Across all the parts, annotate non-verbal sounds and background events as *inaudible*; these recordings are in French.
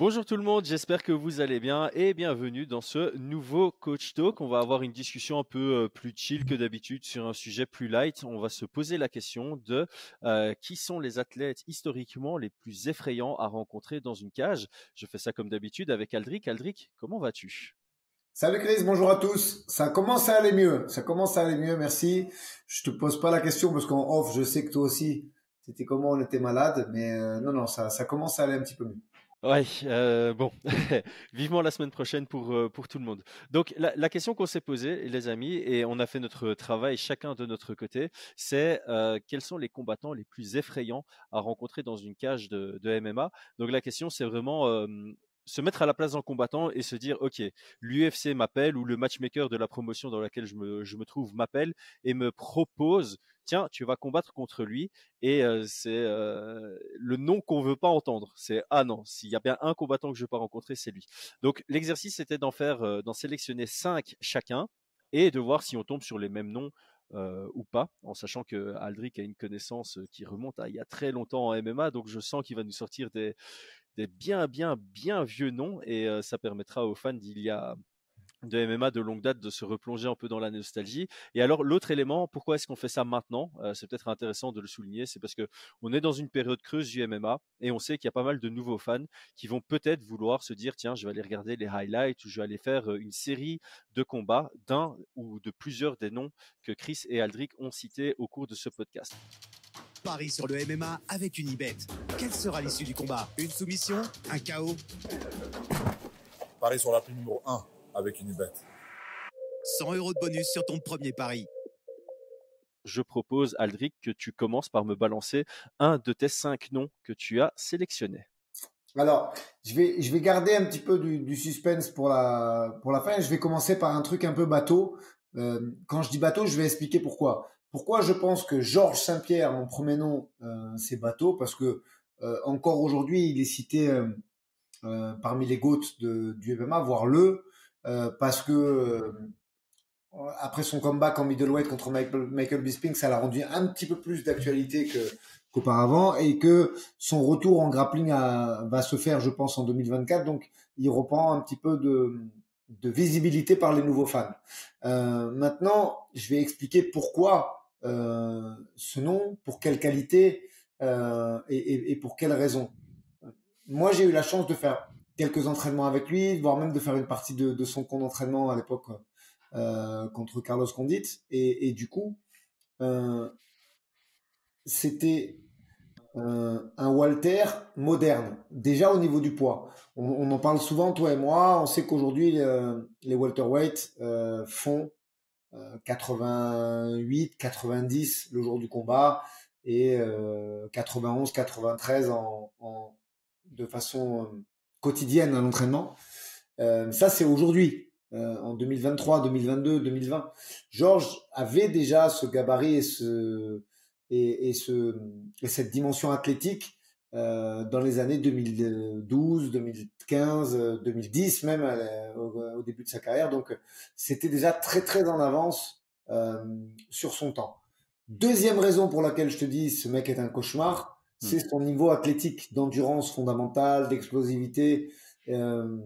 Bonjour tout le monde, j'espère que vous allez bien et bienvenue dans ce nouveau Coach Talk. On va avoir une discussion un peu euh, plus chill que d'habitude sur un sujet plus light. On va se poser la question de euh, qui sont les athlètes historiquement les plus effrayants à rencontrer dans une cage? Je fais ça comme d'habitude avec Aldric. Aldric, comment vas-tu? Salut Chris, bonjour à tous. Ça commence à aller mieux. Ça commence à aller mieux, merci. Je te pose pas la question parce qu'en off, je sais que toi aussi, c'était comment on était malade, mais euh, non, non, ça, ça commence à aller un petit peu mieux. Ouais, euh, bon, *laughs* vivement la semaine prochaine pour, euh, pour tout le monde. Donc, la, question qu'on s'est posée, les amis, et on a fait notre travail chacun de notre côté, c'est euh, quels sont les combattants les plus effrayants à rencontrer dans une cage de, de MMA. Donc, la question, c'est vraiment se mettre à la place d'un combattant et se dire, OK, l'UFC m'appelle ou le matchmaker de la promotion dans laquelle je me, trouve m'appelle et me propose, tiens, tu vas combattre contre lui. Et c'est le nom qu'on veut pas entendre. C'est, ah non, s'il y a bien un combattant que je veux pas rencontrer, c'est lui. Donc l'exercice, c'était d'en faire, d'en sélectionner cinq chacun et de voir si on tombe sur les mêmes noms ou pas, en sachant que Aldric a une connaissance qui remonte à il y a très longtemps en MMA, donc je sens qu'il va nous sortir des, des bien, bien, bien vieux noms et ça permettra aux fans d'il y a de MMA de longue date de se replonger un peu dans la nostalgie. Et alors l'autre élément, pourquoi est-ce qu'on fait ça maintenant? C'est peut-être intéressant de le souligner, c'est parce que on est dans une période creuse du MMA et on sait qu'il y a pas mal de nouveaux fans qui vont peut-être vouloir se dire tiens, je vais aller regarder les highlights ou je vais aller faire une série de combats d'un ou de plusieurs des noms que Chris et Aldric ont cités au cours de ce podcast. Paris sur le MMA avec une Unibet. Quelle sera l'issue du combat? Une soumission? Un chaos? Paris sur la prime numéro 1 avec une Unibet. 100 euros de bonus sur ton premier pari. Je propose, Aldric, que tu commences par me balancer un de tes cinq noms que tu as sélectionnés. Alors, je vais, je vais garder un petit peu du, suspense pour la, pour la fin. Je vais commencer par un truc un peu bateau. Euh, quand je dis bateau, je vais expliquer pourquoi. Pourquoi je pense que Georges Saint-Pierre, mon premier nom, euh, c'est bateau? Parce que euh, encore aujourd'hui, il est cité euh, parmi les GOAT de, du MMA, voire le, parce que après son comeback en middleweight contre Michael, Bisping, ça l'a rendu un petit peu plus d'actualité que qu'auparavant et que son retour en grappling va se faire, je pense, en 2024. Donc, il reprend un petit peu de, de visibilité par les nouveaux fans. maintenant, je vais expliquer pourquoi euh, ce nom, pour quelle qualité euh, et, pour quelle raison. Moi, j'ai eu la chance de faire quelques entraînements avec lui, voire même de faire une partie de, son camp d'entraînement à l'époque euh, contre Carlos Condit. Et, du coup, c'était un Walter moderne, déjà au niveau du poids. On, en parle souvent, toi et moi. On sait qu'aujourd'hui, les welterweight font 88, 90 le jour du combat et 91, 93 en, de façon euh, quotidienne à l'entraînement. Euh, ça, c'est aujourd'hui, euh, en 2023, 2022, 2020. Georges avait déjà ce gabarit et, ce, et, et, ce, et cette dimension athlétique euh, dans les années 2012, 2015, 2010 même euh, au, début de sa carrière. Donc c'était déjà très très en avance euh, sur son temps. Deuxième raison pour laquelle je te dis ce mec est un cauchemar. C'est son niveau athlétique, d'endurance fondamentale, d'explosivité euh,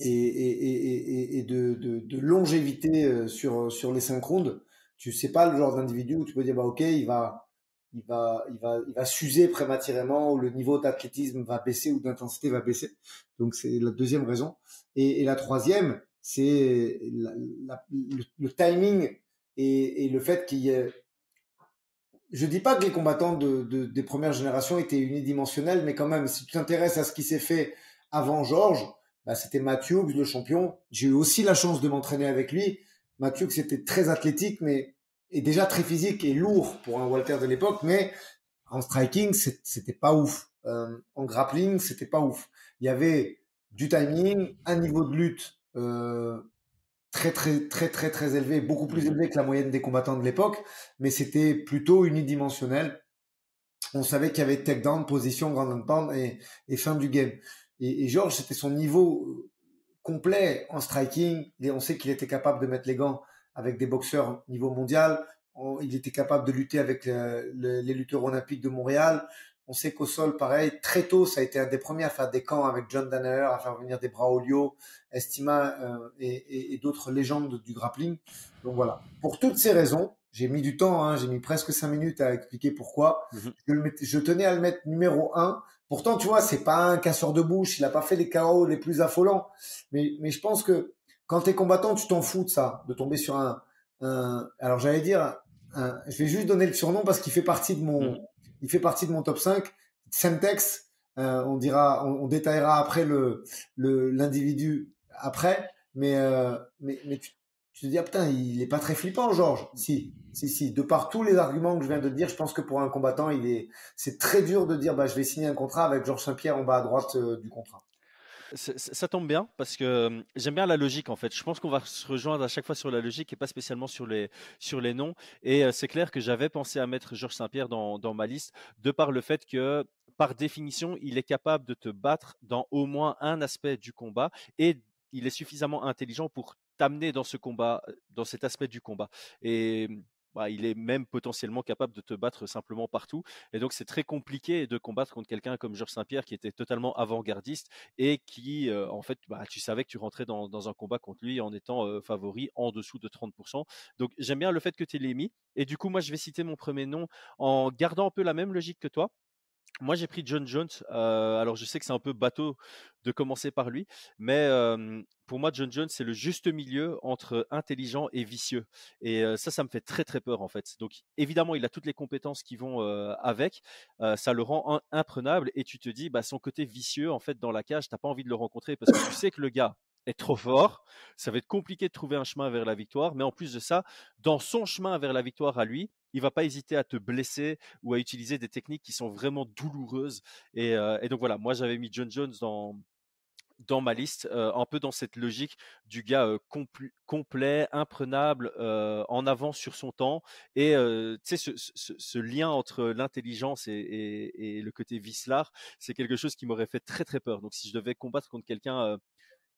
et, et, et, et de, de, de, longévité sur sur les synchrones. Tu sais pas le genre d'individu où tu peux dire bah ok il va il va, il va, il va s'user prématurément ou le niveau d'athlétisme va baisser ou d'intensité va baisser. Donc c'est la deuxième raison. Et, et la troisième, c'est le, timing et, et, le fait qu'il y ait. Je dis pas que les combattants de, de, des premières générations étaient unidimensionnels, mais quand même, si tu t'intéresses à ce qui s'est fait avant Georges, bah, c'était Mathieu, le champion. J'ai eu aussi la chance de m'entraîner avec lui. Mathieu, c'était très athlétique, mais est déjà très physique et lourd pour un Walter de l'époque, mais en striking, c'était pas ouf. Euh, en grappling, c'était pas ouf. Il y avait du timing, un niveau de lutte euh, très très très très très élevé, beaucoup plus élevé que la moyenne des combattants de l'époque, mais c'était plutôt unidimensionnel. On savait qu'il y avait takedown, position, grand pound et, et fin du game. Et, et Georges, c'était son niveau complet en striking. Et on sait qu'il était capable de mettre les gants avec des boxeurs niveau mondial. il était capable de lutter avec les lutteurs olympiques de Montréal. On sait qu'au sol, pareil, très tôt, ça a été un des premiers à faire des camps avec John Danaher, à faire venir des Braulio, Estima euh, et, d'autres légendes du grappling. Donc voilà. Pour toutes ces raisons, j'ai mis du temps, hein, j'ai mis presque cinq minutes à expliquer pourquoi. Mhm. Je, tenais à le mettre numéro un. Pourtant, tu vois, c'est pas un casseur de bouche, il a pas fait les KO les plus affolants. Mais, mais je pense que quand tu es combattant, tu t'en fous de ça, de tomber sur un, un alors j'allais dire, je vais juste donner le surnom parce qu'il fait partie de mon, mhm. Il fait partie de mon top 5. Semtex, euh, on dira, on, détaillera après le, l'individu après, mais, euh, mais, mais tu, tu, te dis, ah putain, il est pas très flippant, Georges. Si, si, si. De par tous les arguments que je viens de dire, je pense que pour un combattant, il est, c'est très dur de dire, bah, je vais signer un contrat avec Georges Saint-Pierre en bas à droite euh, du contrat. Ça tombe bien parce que j'aime bien la logique en fait. Je pense qu'on va se rejoindre à chaque fois sur la logique et pas spécialement sur les, sur les noms. Et c'est clair que j'avais pensé à mettre Georges Saint-Pierre dans, dans, ma liste de par le fait que par définition, il est capable de te battre dans au moins un aspect du combat et il est suffisamment intelligent pour t'amener dans ce combat, dans cet aspect du combat. Et bah, il est même potentiellement capable de te battre simplement partout. Et donc, c'est très compliqué de combattre contre quelqu'un comme Georges Saint-Pierre qui était totalement avant-gardiste et qui, euh, en fait, bah, tu savais que tu rentrais dans, un combat contre lui en étant euh, favori en dessous de 30%. Donc, j'aime bien le fait que tu l'aies mis. Et du coup, moi, je vais citer mon premier nom en gardant un peu la même logique que toi. Moi, j'ai pris John Jones. Alors, je sais que c'est un peu bateau de commencer par lui, mais pour moi, John Jones, c'est le juste milieu entre intelligent et vicieux. Et ça, ça me fait très, très peur, en fait. Donc, évidemment, il a toutes les compétences qui vont avec. ça le rend imprenable. Et tu te dis, bah, son côté vicieux, en fait, dans la cage, t'as pas envie de le rencontrer parce que tu sais que le gars, est trop fort. Ça va être compliqué de trouver un chemin vers la victoire. Mais en plus de ça, dans son chemin vers la victoire à lui, il va pas hésiter à te blesser ou à utiliser des techniques qui sont vraiment douloureuses. Et, euh, donc voilà, moi j'avais mis John Jones dans dans ma liste, euh, un peu dans cette logique du gars euh, complet, imprenable, en avant sur son temps, et tu sais ce, lien entre l'intelligence et, et, le côté vicelard, c'est quelque chose qui m'aurait fait très très peur. Donc si je devais combattre contre quelqu'un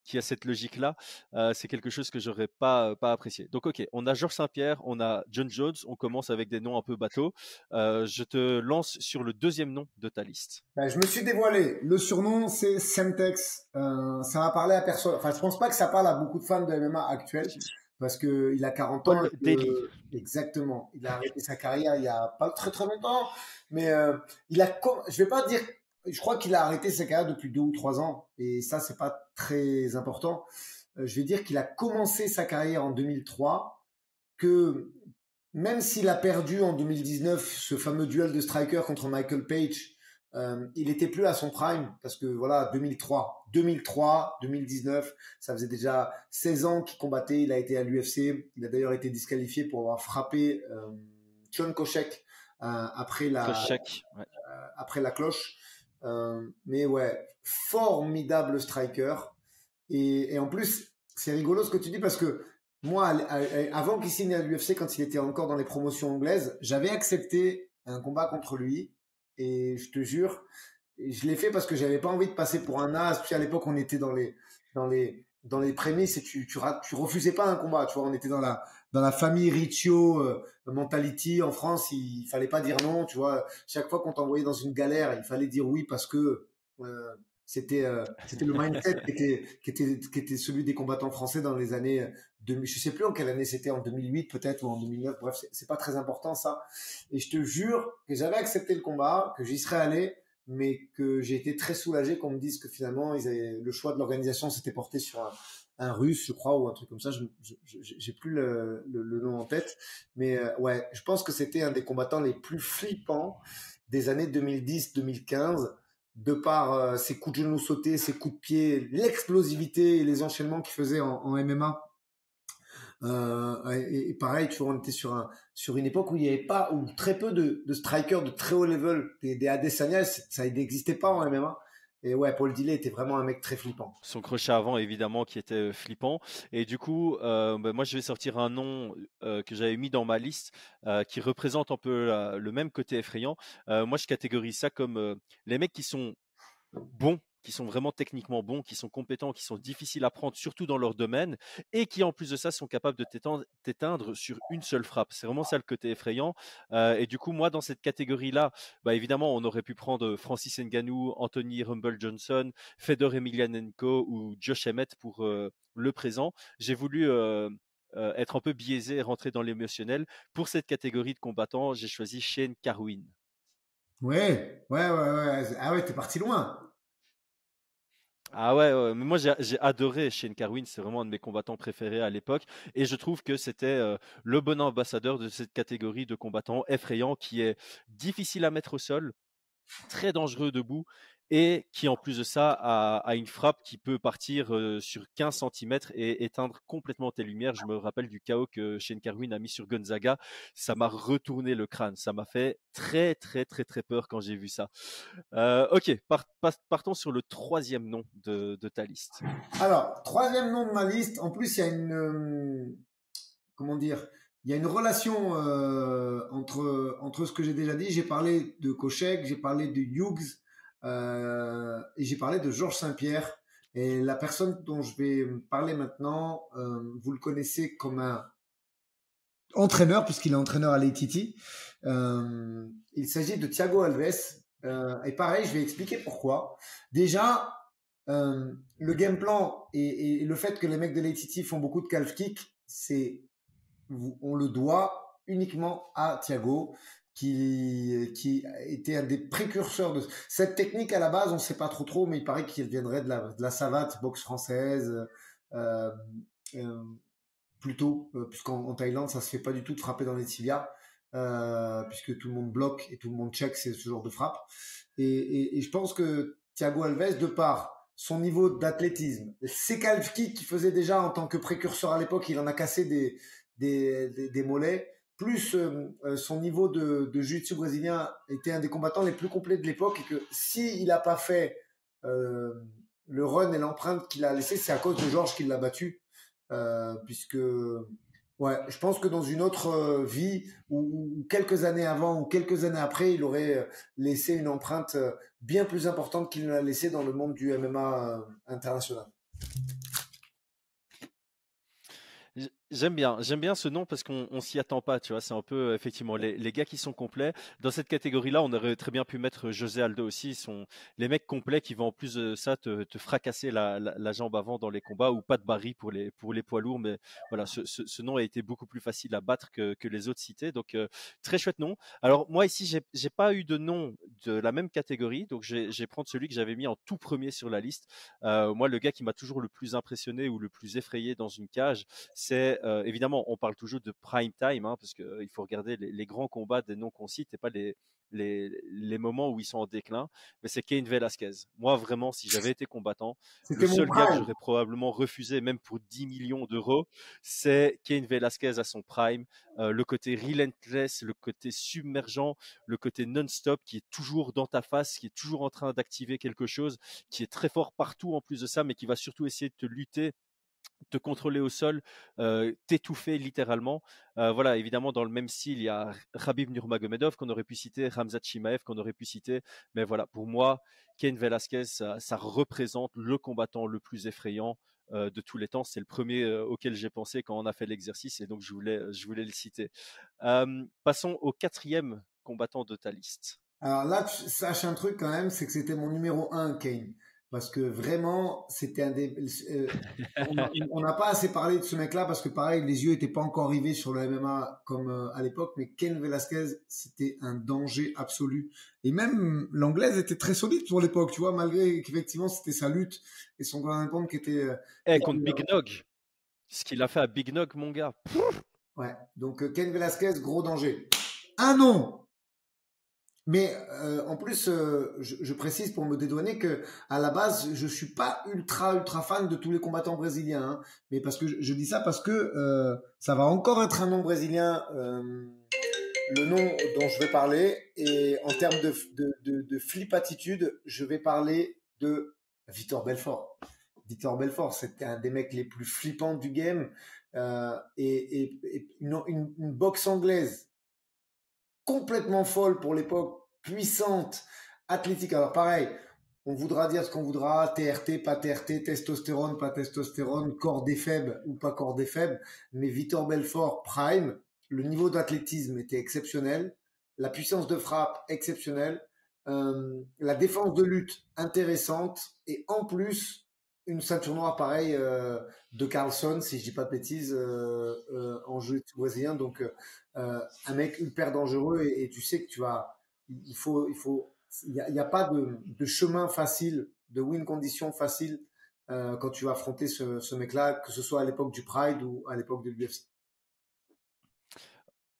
qui a cette logique-là, c'est quelque chose que j'aurais pas pas apprécié. Donc ok, on a Georges Saint-Pierre, on a John Jones, on commence avec des noms un peu bateaux. je te lance sur le deuxième nom de ta liste. Ben, je me suis dévoilé. Le surnom c'est Semtex. ça va parler à personne. Enfin, je pense pas que ça parle à beaucoup de fans de MMA actuels parce que il a 40 ans. exactement. Il a arrêté sa carrière il y a pas très très longtemps, mais il a. Je vais pas dire je crois qu'il a arrêté sa carrière depuis deux ou trois ans, et ça, c'est pas très important. Euh, je vais dire qu'il a commencé sa carrière en 2003, que même s'il a perdu en 2019 ce fameux duel de striker contre Michael Page, euh, il était plus à son prime parce que voilà 2003, 2003, 2019, ça faisait déjà 16 ans qu'il combattait. Il a été à l'UFC. Il a d'ailleurs été disqualifié pour avoir frappé euh, John Kochek euh, après la après la cloche. Euh, mais ouais, formidable striker. Et, en plus, c'est rigolo ce que tu dis parce que moi, avant qu'il signe à l'UFC, quand il était encore dans les promotions anglaises, j'avais accepté un combat contre lui. Et je te jure, je l'ai fait parce que j'avais pas envie de passer pour un as. Puis à l'époque, on était dans les, dans les, dans les prémices et tu, tu, tu refusais pas un combat. Tu vois, on était dans la, dans la famille Riccio euh, mentality en France, il, fallait pas dire non, tu vois. Chaque fois qu'on t'envoyait dans une galère, il fallait dire oui parce que euh, c'était euh, c'était le mindset qui était, qui était qui était celui des combattants français dans les années 2000, je sais plus en quelle année c'était en 2008 peut-être ou en 2009 bref c'est pas très important ça et je te jure que j'avais accepté le combat que j'y serais allé mais que j'ai été très soulagé qu'on me dise que finalement ils avaient, le choix de l'organisation s'était porté sur un, un russe, je crois, ou un truc comme ça. Je j'ai plus le, le, nom en tête, mais euh, ouais, je pense que c'était un des combattants les plus flippants des années 2010-2015, de par euh, ses coups de genoux sautés, ses coups de pied, l'explosivité et les enchaînements qu'il faisait en, MMA. Euh, et, pareil, tu vois, on était sur un sur une époque où il n'y avait pas ou très peu de, de strikers de très haut level, des, des Adesanya, ça n'existait pas en MMA. Et ouais, Paul Dillet était vraiment un mec très flippant. Son crochet avant, évidemment, qui était euh, flippant. Et du coup, euh, bah, moi, je vais sortir un nom euh, que j'avais mis dans ma liste, qui représente un peu le même côté effrayant. moi, je catégorise ça comme les mecs qui sont bons qui sont vraiment techniquement bons, qui sont compétents, qui sont difficiles à prendre, surtout dans leur domaine, et qui en plus de ça sont capables de t'éteindre sur une seule frappe. C'est vraiment ça le côté effrayant. Euh, et du coup, moi, dans cette catégorie-là, bah, évidemment, on aurait pu prendre Francis Ngannou, Anthony Rumble Johnson, Fedor Emelianenko ou Josh Emmett pour euh, le présent. J'ai voulu euh, être un peu biaisé et rentrer dans l'émotionnel. Pour cette catégorie de combattants, j'ai choisi Shane Carwin. Ouais, ouais, ouais, ouais. Ah ouais, t'es parti loin. Ah ouais, moi j'ai adoré Shane Carwin, c'est vraiment un de mes combattants préférés à l'époque, et je trouve que c'était le bon ambassadeur de cette catégorie de combattants effrayants qui est difficile à mettre au sol, très dangereux debout, et qui en plus de ça a, une frappe qui peut partir sur 15 cm et éteindre complètement tes lumières. Je me rappelle du chaos que Shane Carwin a mis sur Gonzaga, ça m'a retourné le crâne, ça m'a fait très très très très peur quand j'ai vu ça. ok, partons sur le troisième nom de, ta liste. Alors, troisième nom de ma liste, en plus il y a une... comment dire il y a une relation entre, entre ce que j'ai déjà dit. J'ai parlé de Kochek, j'ai parlé de Hughes, euh, et j'ai parlé de Georges Saint-Pierre. Et la personne dont je vais parler maintenant, euh, vous le connaissez comme un entraîneur, puisqu'il est entraîneur à l'ATT. Euh, il s'agit de Thiago Alves. Et pareil, je vais expliquer pourquoi. Déjà, le game plan et, et, le fait que les mecs de l'ATT font beaucoup de calf kick, c'est on le doit uniquement à Thiago qui, qui était un des précurseurs de cette technique à la base, on ne sait pas trop trop, mais il paraît qu'il viendrait de la, de la savate, boxe française, euh, euh, plutôt, euh, puisqu'en Thaïlande, ça se fait pas du tout de frapper dans les tibias, puisque tout le monde bloque et tout le monde check c'est ce genre de frappe. Et, et, je pense que Thiago Alves, de par son niveau d'athlétisme, ses calf kicks qu'il faisait déjà en tant que précurseur à l'époque, il en a cassé des, des, des mollets plus euh, euh, son niveau de, de brésilien était un des combattants les plus complets de l'époque et que s'il n'a pas fait euh, le run et l'empreinte qu'il a laissé, c'est à cause de Georges qui l'a battu. puisque, ouais, je pense que dans une autre vie, ou, quelques années avant, ou quelques années après, il aurait laissé une empreinte bien plus importante qu'il ne l'a laissé dans le monde du MMA international. J'aime bien, j'aime bien ce nom parce qu'on on, s'y attend pas, tu vois. C'est un peu effectivement les, les, gars qui sont complets. Dans cette catégorie-là, on aurait très bien pu mettre José Aldo aussi. Ils sont les mecs complets qui vont en plus de ça te, te fracasser la, la, la, jambe avant dans les combats ou pas de Barry pour les pour les poids lourds. Mais voilà, ce, ce, ce, nom a été beaucoup plus facile à battre que, que les autres cités. Donc euh, très chouette nom. Alors moi ici, j'ai j'ai pas eu de nom de la même catégorie, donc j'ai j'ai prendre celui que j'avais mis en tout premier sur la liste. Euh, moi, le gars qui m'a toujours le plus impressionné ou le plus effrayé dans une cage, c'est euh, évidemment, on parle toujours de prime time, hein, parce qu'il euh, faut regarder les, grands combats des noms qu'on cite et pas les, les, moments où ils sont en déclin. Mais c'est Kane Velasquez. Moi, vraiment, si j'avais été combattant, le seul gars que j'aurais probablement refusé, même pour 10 millions d'euros, c'est Kane Velasquez à son prime. Euh, le côté relentless, le côté submergent, le côté non-stop qui est toujours dans ta face, qui est toujours en train d'activer quelque chose, qui est très fort partout en plus de ça, mais qui va surtout essayer de te lutter te contrôler au sol, t'étouffer littéralement. Voilà, évidemment, dans le même style, il y a Khabib Nurmagomedov qu'on aurait pu citer, Ramzat Chimaev qu'on aurait pu citer. Mais voilà, pour moi, Ken Velasquez, ça, représente le combattant le plus effrayant de tous les temps. C'est le premier auquel j'ai pensé quand on a fait l'exercice et donc je voulais, je voulais le citer. passons au quatrième combattant de ta liste. Alors là, sache un truc quand même, c'est que c'était mon numéro 1, Kane parce que vraiment, c'était un des. Euh, *laughs* on n'a pas assez parlé de ce mec-là parce que pareil, les yeux n'étaient pas encore arrivés sur le MMA comme euh, à l'époque, mais Ken Velasquez, c'était un danger absolu. Et même l'anglaise était très solide pour l'époque, tu vois, malgré qu'effectivement c'était sa lutte et son grand compte qui était. Euh, eh, contre Big Nog, ce qu'il a fait à Big Nog, mon gars. Ouais, donc Ken Velasquez, gros danger. Un nom mais euh, en plus, euh, je, je, précise pour me dédouaner que à la base, je suis pas ultra ultra fan de tous les combattants brésiliens, hein, mais parce que je, je, dis ça parce que euh, ça va encore être un nom brésilien, euh, le nom dont je vais parler, et en termes de, de, de, de flip attitude, je vais parler de Victor Belfort. Victor Belfort, c'était un des mecs les plus flippants du game, euh, et, et, et une, une, une boxe anglaise complètement folle pour l'époque, puissante, athlétique. Alors pareil, on voudra dire ce qu'on voudra, TRT, pas TRT, testostérone, pas testostérone, corps des faibles ou pas corps des faibles, mais Victor Belfort, prime, le niveau d'athlétisme était exceptionnel, la puissance de frappe exceptionnelle, euh, la défense de lutte intéressante, et en plus, une ceinture noire pareille euh, de Carlson, si je dis pas de bêtises, euh, euh en jeu brésilien. Donc, un mec hyper dangereux et, tu sais que tu vas, il faut, il faut il n'y a, a, pas de, chemin facile, de win condition facile euh, quand tu vas affronter ce, ce mec-là, que ce soit à l'époque du Pride ou à l'époque de l'UFC.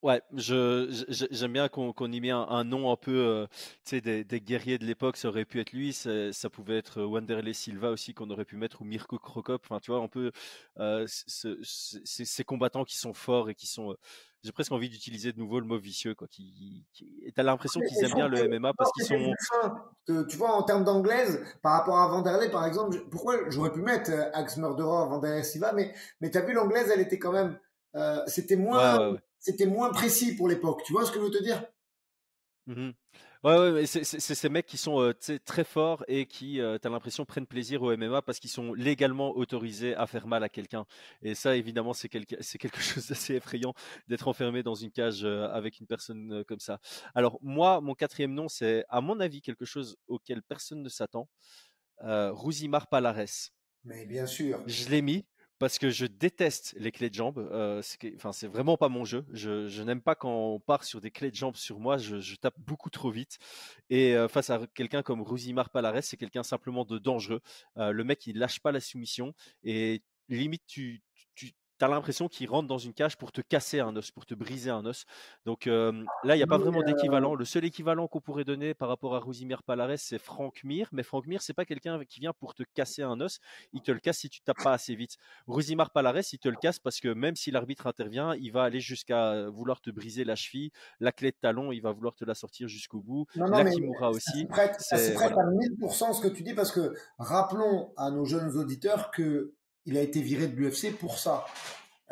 Ouais, je, j'aime bien qu'on y met un, nom un peu, euh, tu sais, des, des, guerriers de l'époque. Ça aurait pu être lui, ça, ça pouvait être Wanderlei Silva aussi qu'on aurait pu mettre ou Mirko Krokop. Enfin, tu vois, on peut euh, ces combattants qui sont forts et qui sont. Euh, j'ai presque envie d'utiliser de nouveau le mot vicieux, quoi. Qui, qui... t'as l'impression qu'ils aiment bien le MMA parce qu'ils sont. Tu vois, en termes d'anglaise, par rapport à Wanderlei, par exemple, pourquoi j'aurais pu mettre euh, Axe Murderer, Wanderlei Silva, mais mais t'as vu l'anglaise, elle était quand même, euh, c'était moins c'était moins précis pour l'époque. Tu vois ce que je veux te dire? Mmh Ouais, ouais, mais c'est ces mecs qui sont euh, très forts et qui, euh, tu as l'impression, prennent plaisir au MMA parce qu'ils sont légalement autorisés à faire mal à quelqu'un. Et ça, évidemment, c'est quelque, quelque *laughs* chose d'assez effrayant d'être enfermé dans une cage euh, avec une personne comme ça. Alors, moi, mon quatrième nom, c'est, à mon avis, quelque chose auquel personne ne s'attend. Euh, Rousimar Palares. Mais bien sûr. Je l'ai mis parce que je déteste les clés de jambes. Euh, enfin, c'est vraiment pas mon jeu. Je, n'aime pas quand on part sur des clés de jambes sur moi. Je, tape beaucoup trop vite. Et euh, face à quelqu'un comme Rousimar Palares, c'est quelqu'un simplement de dangereux. Euh, le mec, il lâche pas la soumission et limite tu, tu as l'impression qu'il rentre dans une cage pour te casser un os, pour te briser un os. Donc là, il n'y a pas vraiment d'équivalent. Le seul équivalent qu'on pourrait donner par rapport à Rousimir Palares, c'est Franck Mir. Mais Franck Mir, c'est pas quelqu'un qui vient pour te casser un os. Il te le casse si tu tapes pas assez vite. Rousimar Palares, il te le casse parce que même si l'arbitre intervient, il va aller jusqu'à vouloir te briser la cheville, la clé de talon, il va vouloir te la sortir jusqu'au bout. Non, non, la Kimura aussi. C'est prêt à 1000% ce que tu dis parce que rappelons à nos jeunes auditeurs que il a été viré de l'UFC pour ça.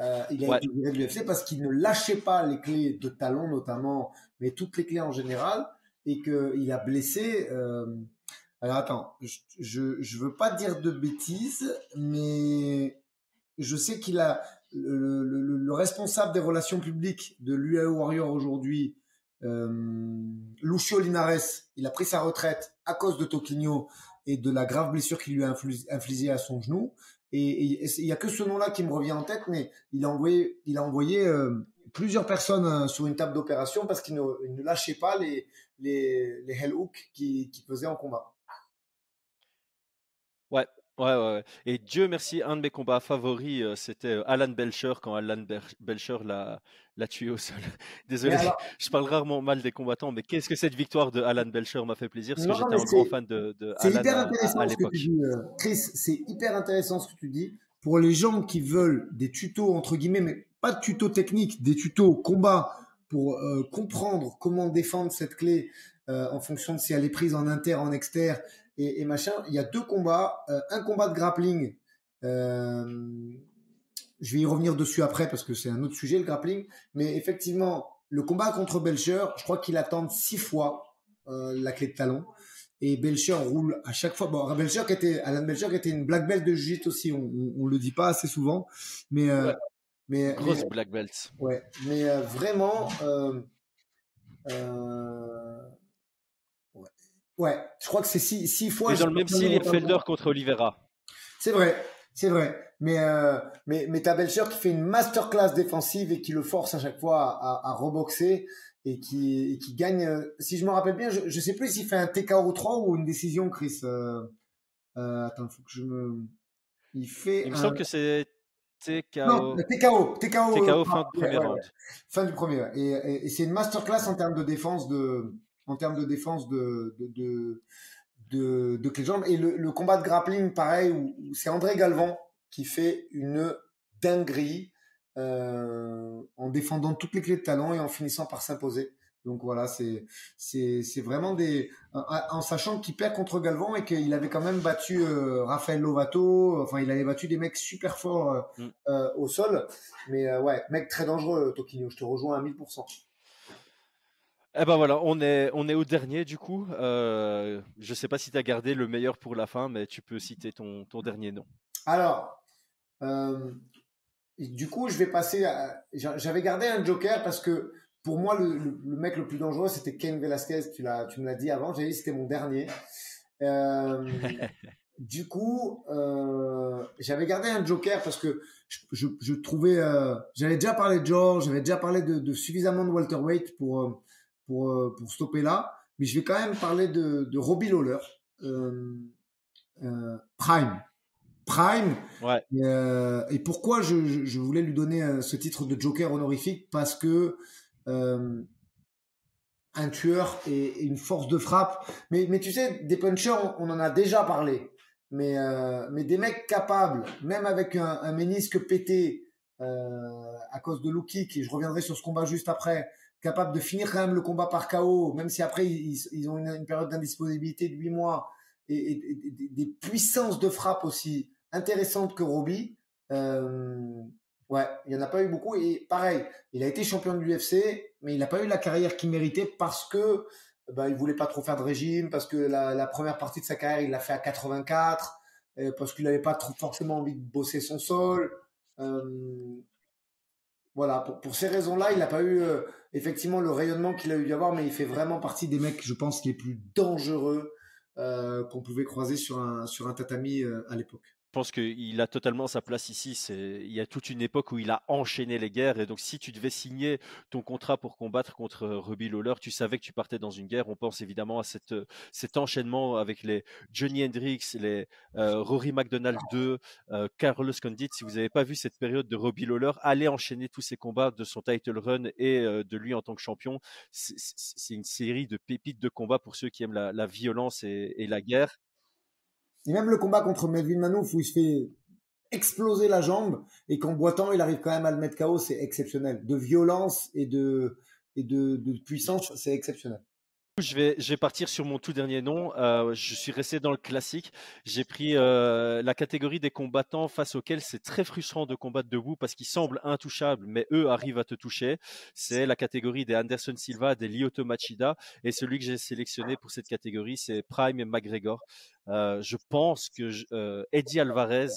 Euh, il a été viré de l'UFC parce qu'il ne lâchait pas les clés de talon notamment, mais toutes les clés en général, et qu'il a blessé. Euh... Alors attends, je, je veux pas dire de bêtises, mais je sais qu'il a le, le, le, responsable des relations publiques de l'UAE Warrior aujourd'hui, euh, Lucio Linares, il a pris sa retraite à cause de Toquinho et de la grave blessure qu'il lui a infligée à son genou. Et il y a que ce nom-là qui me revient en tête, mais il a envoyé, il a envoyé euh, plusieurs personnes euh, sur une table d'opération parce qu'il ne, ne, lâchait pas les, les, les hell hooks qui, qui pesaient en combat. Ouais, Ouais, ouais, Et Dieu merci, un de mes combats favoris, euh, c'était euh, Alan Belcher quand Alan Belcher l'a, l'a tué au sol. *laughs* Désolé, je parle rarement mal des combattants, mais qu'est-ce que cette victoire de Alan Belcher m'a fait plaisir? Parce que j'étais un grand fan de, de C'est hyper intéressant ce que tu dis, euh, Chris. C'est hyper intéressant ce que tu dis. Pour les gens qui veulent des tutos entre guillemets, mais pas de tutos techniques, des tutos combat pour comprendre comment défendre cette clé en fonction de si elle est prise en inter, en exter et, machin. Il y a deux combats, euh, un combat de grappling. Euh, je vais y revenir dessus après parce que c'est un autre sujet le grappling. Mais effectivement, le combat contre Belcher, je crois qu'il attend six fois euh, la clé de talon. Et Belcher roule à chaque fois. Bon, Belcher qui était, Alan Belcher qui était une black belt de jiu aussi. On, on, le dit pas assez souvent, mais mais grosse black belt. Ouais, mais vraiment. Euh, Ouais, je crois que c'est six, six fois. Et dans le même style, Felder contre Oliveira. C'est vrai, c'est vrai. Mais, euh, mais, mais t'as Belcher qui fait une masterclass défensive et qui le force à chaque fois à, à, reboxer et qui, et qui gagne. Euh, si je me rappelle bien, je, je sais plus s'il fait un TKO 3 ou une décision, Chris. Euh, euh, attends, faut que je me. Il fait. Il me semble que c'est TKO. Non, TKO, TKO. TKO fin du premier round. Fin du premier. Et, et, et c'est une masterclass en termes de défense de en termes de défense de, de, de, de, clé de jambe. Et le, combat de grappling, pareil, où, c'est André Galvan qui fait une dinguerie euh, en défendant toutes les clés de talent et en finissant par s'imposer. Donc voilà, c'est c'est vraiment des en sachant qu'il perd contre Galvan et qu'il avait quand même battu euh, Rafael Lovato, enfin il avait battu des mecs super forts euh, mm. euh, au sol, mais ouais, mec très dangereux Toquinho, je te rejoins à 1000%. Eh ben voilà, on est, on est au dernier du coup. Euh, je sais pas si tu as gardé le meilleur pour la fin, mais tu peux citer ton, ton dernier nom. Alors, euh, du coup, je vais passer. J'avais gardé un joker parce que pour moi, le, mec le plus dangereux, c'était Ken Velasquez. Tu, l'as, tu me l'as dit avant. J'ai dit c'était mon dernier. Euh, du coup, j'avais gardé un joker parce que je, je, trouvais... J'avais déjà parlé de George, j'avais déjà parlé de, de suffisamment de Walter Waite pour, pour, euh, pour stopper là. Mais je vais quand même parler de, de Robbie Lawler. Prime. Prime. Ouais. Et, euh, et pourquoi je, je, je, voulais lui donner ce titre de Joker honorifique? Parce que euh, un tueur et, une force de frappe. Mais, mais tu sais, des punchers, on, en a déjà parlé. Mais, euh, mais des mecs capables, même avec un, un ménisque pété euh, à cause de Luki, et je reviendrai sur ce combat juste après, capables de finir quand même le combat par KO, même si après ils, ont une, période d'indisponibilité de 8 mois, et, des puissances de frappe aussi intéressantes que Robbie. Euh, Ouais, il n'y en a pas eu beaucoup. Et pareil, il a été champion de l'UFC, mais il n'a pas eu la carrière qu'il méritait parce que bah, il voulait pas trop faire de régime, parce que la, la première partie de sa carrière, il l'a fait à 84, euh, parce qu'il n'avait pas trop, forcément envie de bosser son sol. Euh, voilà, pour, ces raisons-là, il n'a pas eu euh, effectivement le rayonnement qu'il a eu avoir, mais il fait vraiment partie des mecs, je pense, les plus dangereux euh, qu'on pouvait croiser sur un, sur un tatami euh, à l'époque. Je pense qu'il a totalement sa place ici. Il y a toute une époque où il a enchaîné les guerres. Et donc, si tu devais signer ton contrat pour combattre contre Ruby Lawler, tu savais que tu partais dans une guerre. On pense évidemment à cette, cet enchaînement avec les Johnny Hendrix, les euh, Rory McDonald 2, euh, Carlos Condit. Si vous n'avez pas vu cette période de Ruby Lawler, allez enchaîner tous ces combats de son title run et euh, de lui en tant que champion. C'est, une série de pépites de combats pour ceux qui aiment la, violence et la guerre. Et même le combat contre Melvin Manouf où il se fait exploser la jambe et qu'en boitant, il arrive quand même à le mettre KO, c'est exceptionnel. De violence et de, et de, de puissance, c'est exceptionnel. Je vais, partir sur mon tout dernier nom. Euh, je suis resté dans le classique. J'ai pris euh, la catégorie des combattants face auxquels c'est très frustrant de combattre debout parce qu'ils semblent intouchables, mais eux arrivent à te toucher. C'est la catégorie des Anderson Silva, des Lyoto Machida. Et celui que j'ai sélectionné pour cette catégorie, c'est Prime et McGregor. Euh, je pense que Eddie Alvarez,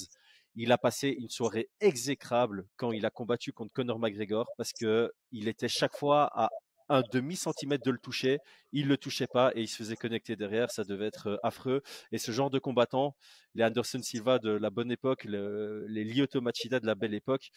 il a passé une soirée exécrable quand il a combattu contre Conor McGregor parce que il était chaque fois à un demi centimètre de le toucher, il le touchait pas et il se faisait connecter derrière, ça devait être affreux. Et ce genre de combattants, les Anderson Silva de la bonne époque, le, les Lyoto Machida de la belle époque,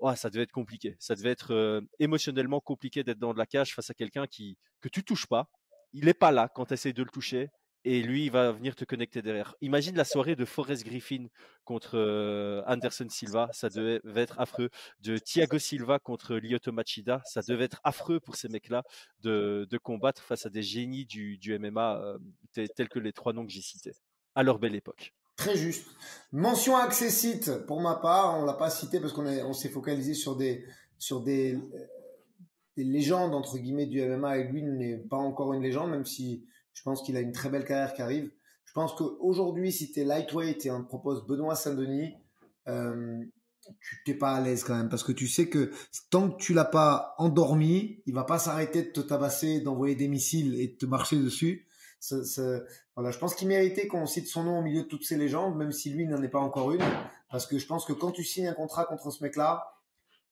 oh, ça devait être compliqué. Ça devait être euh, émotionnellement compliqué d'être dans de la cage face à quelqu'un qui que tu touches pas. Il est pas là quand tu essaies de le toucher et lui, il va venir te connecter derrière. Imagine la soirée de Forrest Griffin contre Anderson Silva, ça devait être affreux. De Thiago Silva contre Lyoto Machida, ça devait être affreux pour ces mecs-là de, de, combattre face à des génies du, du MMA tels que les trois noms que j'ai cités, à leur belle époque. Très juste. Mention accessite pour ma part, on l'a pas cité parce qu'on on s'est focalisé sur des sur des, euh, des légendes entre guillemets du MMA et lui n'est pas encore une légende, même si je pense qu'il a une très belle carrière qui arrive. Je pense qu'aujourd'hui, si tu es lightweight et on te propose Benoît Saint-Denis, euh, tu t'es pas à l'aise quand même parce que tu sais que tant que tu l'as pas endormi, il va pas s'arrêter de te tabasser, d'envoyer des missiles et de te marcher dessus. Voilà, je pense qu'il méritait qu'on cite son nom au milieu de toutes ces légendes, même si lui n'en est pas encore une, parce que je pense que quand tu signes un contrat contre ce mec-là,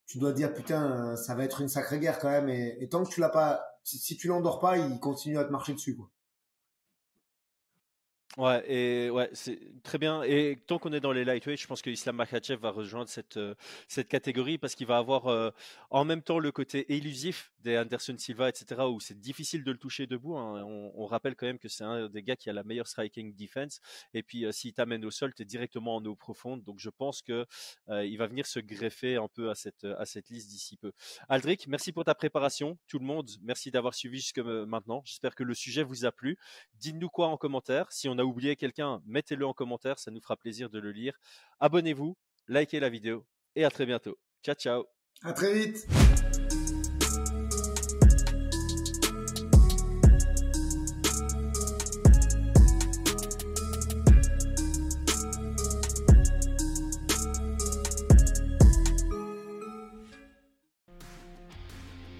tu dois dire putain, ça va être une sacrée guerre quand même, et, et tant que tu l'as pas, si, si tu l'endors pas, il continue à te marcher dessus quoi. Ouais, et ouais, c'est très bien. Et tant qu'on est dans les lightweight, je pense que Islam Makhachev va rejoindre cette, euh, catégorie parce qu'il va avoir euh, en même temps le côté élusif des Anderson Silva, etc., où c'est difficile de le toucher debout. Hein. On, rappelle quand même que c'est un des gars qui a la meilleure striking defense. Et puis, euh, s'il t'amène au sol, tu es directement en eau profonde. Donc, je pense que il va venir se greffer un peu à cette, à cette liste d'ici peu. Aldric, merci pour ta préparation. Tout le monde, merci d'avoir suivi jusque maintenant. J'espère que le sujet vous a plu. Dites-nous quoi en commentaire. Si on oublié quelqu'un, mettez-le en commentaire, ça nous fera plaisir de le lire. Abonnez-vous, likez la vidéo et à très bientôt. Ciao ciao. À très vite.